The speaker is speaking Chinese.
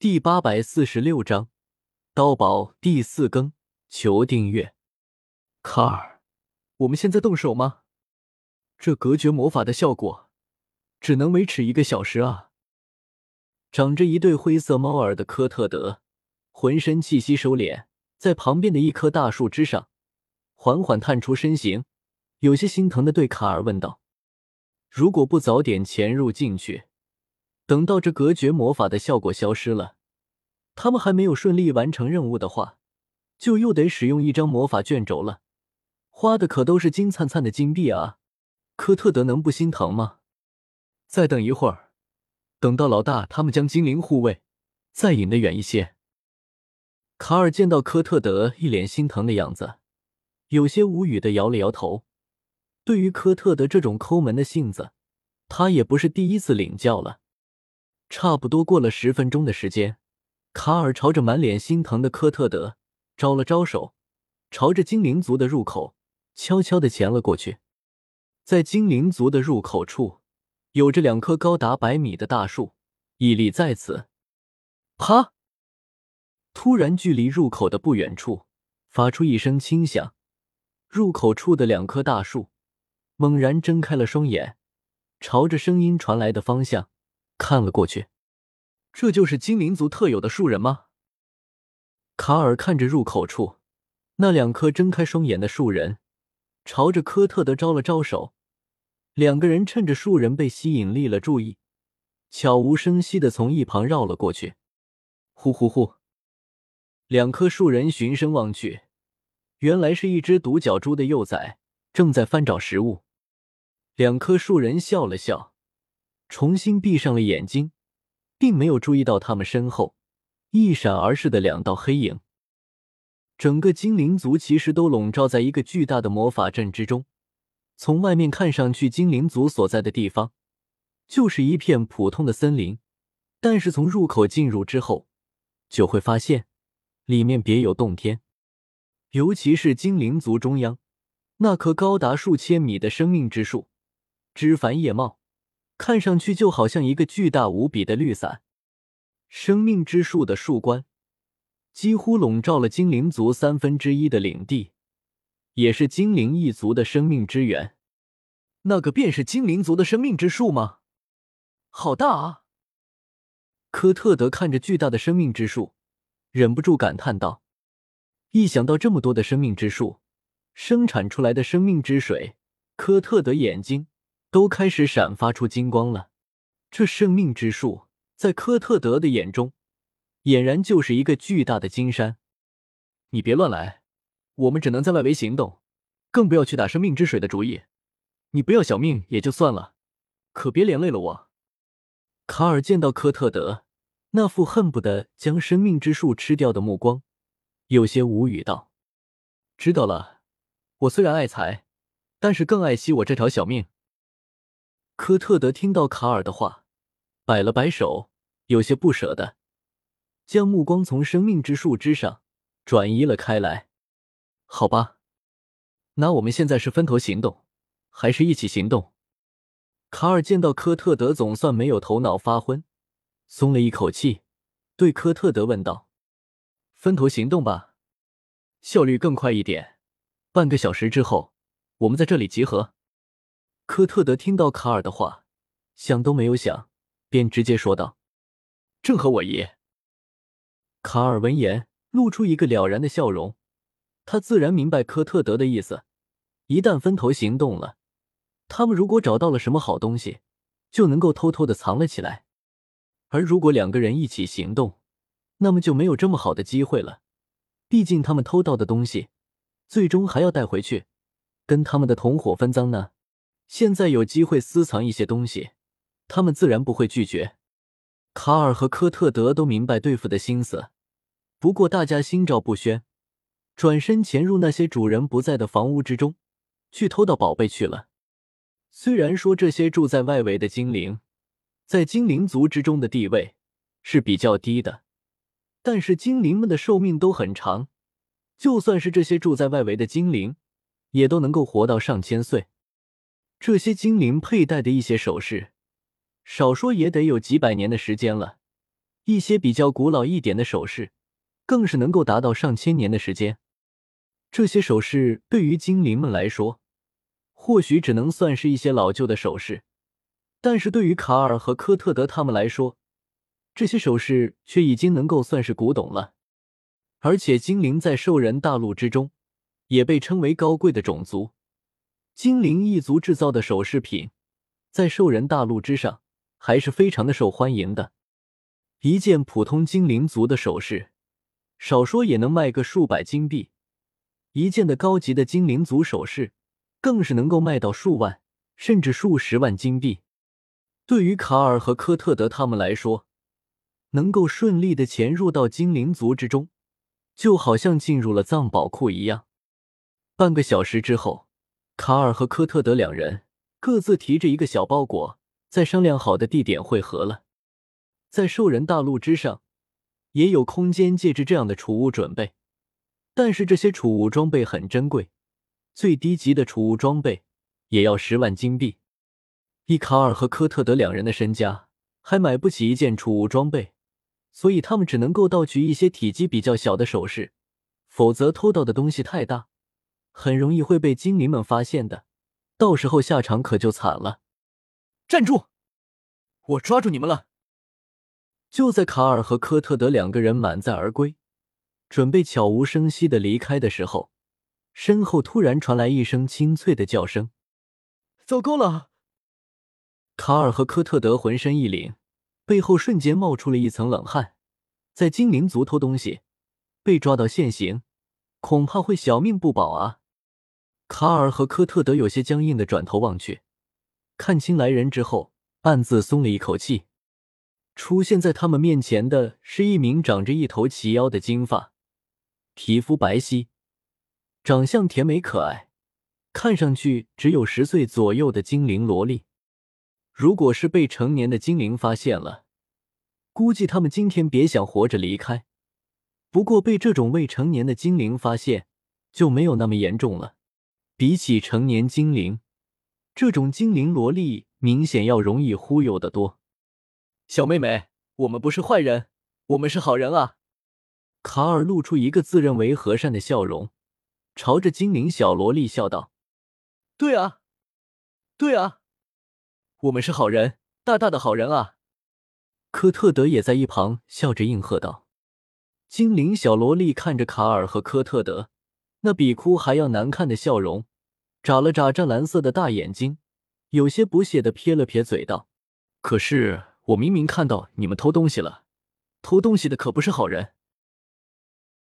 第八百四十六章刀宝第四更，求订阅。卡尔，我们现在动手吗？这隔绝魔法的效果只能维持一个小时啊！长着一对灰色猫耳的科特德，浑身气息收敛，在旁边的一棵大树之上，缓缓探出身形，有些心疼的对卡尔问道：“如果不早点潜入进去？”等到这隔绝魔法的效果消失了，他们还没有顺利完成任务的话，就又得使用一张魔法卷轴了，花的可都是金灿灿的金币啊！科特德能不心疼吗？再等一会儿，等到老大他们将精灵护卫再引得远一些。卡尔见到科特德一脸心疼的样子，有些无语的摇了摇头。对于科特德这种抠门的性子，他也不是第一次领教了。差不多过了十分钟的时间，卡尔朝着满脸心疼的科特德招了招手，朝着精灵族的入口悄悄的潜了过去。在精灵族的入口处，有着两棵高达百米的大树屹立在此。啪！突然，距离入口的不远处发出一声轻响，入口处的两棵大树猛然睁开了双眼，朝着声音传来的方向。看了过去，这就是精灵族特有的树人吗？卡尔看着入口处那两颗睁开双眼的树人，朝着科特德招了招手。两个人趁着树人被吸引力了注意，悄无声息的从一旁绕了过去。呼呼呼！两棵树人循声望去，原来是一只独角猪的幼崽正在翻找食物。两棵树人笑了笑。重新闭上了眼睛，并没有注意到他们身后一闪而逝的两道黑影。整个精灵族其实都笼罩在一个巨大的魔法阵之中。从外面看上去，精灵族所在的地方就是一片普通的森林，但是从入口进入之后，就会发现里面别有洞天。尤其是精灵族中央那棵高达数千米的生命之树，枝繁叶茂。看上去就好像一个巨大无比的绿伞，生命之树的树冠几乎笼罩了精灵族三分之一的领地，也是精灵一族的生命之源。那个便是精灵族的生命之树吗？好大啊！科特德看着巨大的生命之树，忍不住感叹道：“一想到这么多的生命之树生产出来的生命之水，科特德眼睛。”都开始闪发出金光了。这生命之树在科特德的眼中，俨然就是一个巨大的金山。你别乱来，我们只能在外围行动，更不要去打生命之水的主意。你不要小命也就算了，可别连累了我。卡尔见到科特德那副恨不得将生命之树吃掉的目光，有些无语道：“知道了，我虽然爱财，但是更爱惜我这条小命。”科特德听到卡尔的话，摆了摆手，有些不舍的，将目光从生命之树之上转移了开来。好吧，那我们现在是分头行动，还是一起行动？卡尔见到科特德总算没有头脑发昏，松了一口气，对科特德问道：“分头行动吧，效率更快一点。半个小时之后，我们在这里集合。”科特德听到卡尔的话，想都没有想，便直接说道：“正合我意。”卡尔闻言，露出一个了然的笑容。他自然明白科特德的意思：一旦分头行动了，他们如果找到了什么好东西，就能够偷偷的藏了起来；而如果两个人一起行动，那么就没有这么好的机会了。毕竟他们偷到的东西，最终还要带回去，跟他们的同伙分赃呢。现在有机会私藏一些东西，他们自然不会拒绝。卡尔和科特德都明白对付的心思，不过大家心照不宣，转身潜入那些主人不在的房屋之中，去偷到宝贝去了。虽然说这些住在外围的精灵，在精灵族之中的地位是比较低的，但是精灵们的寿命都很长，就算是这些住在外围的精灵，也都能够活到上千岁。这些精灵佩戴的一些首饰，少说也得有几百年的时间了。一些比较古老一点的首饰，更是能够达到上千年的时间。这些首饰对于精灵们来说，或许只能算是一些老旧的首饰，但是对于卡尔和科特德他们来说，这些首饰却已经能够算是古董了。而且，精灵在兽人大陆之中也被称为高贵的种族。精灵一族制造的首饰品，在兽人大陆之上还是非常的受欢迎的。一件普通精灵族的首饰，少说也能卖个数百金币；一件的高级的精灵族首饰，更是能够卖到数万甚至数十万金币。对于卡尔和科特德他们来说，能够顺利的潜入到精灵族之中，就好像进入了藏宝库一样。半个小时之后，卡尔和科特德两人各自提着一个小包裹，在商量好的地点汇合了。在兽人大陆之上，也有空间戒指这样的储物准备，但是这些储物装备很珍贵，最低级的储物装备也要十万金币。以卡尔和科特德两人的身家，还买不起一件储物装备，所以他们只能够盗取一些体积比较小的首饰，否则偷到的东西太大，很容易会被精灵们发现的，到时候下场可就惨了。站住！我抓住你们了！就在卡尔和科特德两个人满载而归，准备悄无声息的离开的时候，身后突然传来一声清脆的叫声：“糟糕了！”卡尔和科特德浑身一凛，背后瞬间冒出了一层冷汗。在精灵族偷东西，被抓到现行，恐怕会小命不保啊！卡尔和科特德有些僵硬的转头望去，看清来人之后，暗自松了一口气。出现在他们面前的是一名长着一头齐腰的金发、皮肤白皙、长相甜美可爱、看上去只有十岁左右的精灵萝莉。如果是被成年的精灵发现了，估计他们今天别想活着离开。不过被这种未成年的精灵发现就没有那么严重了。比起成年精灵，这种精灵萝莉明显要容易忽悠的多。小妹妹，我们不是坏人，我们是好人啊！卡尔露出一个自认为和善的笑容，朝着精灵小萝莉笑道：“对啊，对啊，我们是好人，大大的好人啊！”科特德也在一旁笑着应和道。精灵小萝莉看着卡尔和科特德那比哭还要难看的笑容，眨了眨湛蓝色的大眼睛，有些不屑的撇了撇嘴道：“可是。”我明明看到你们偷东西了，偷东西的可不是好人。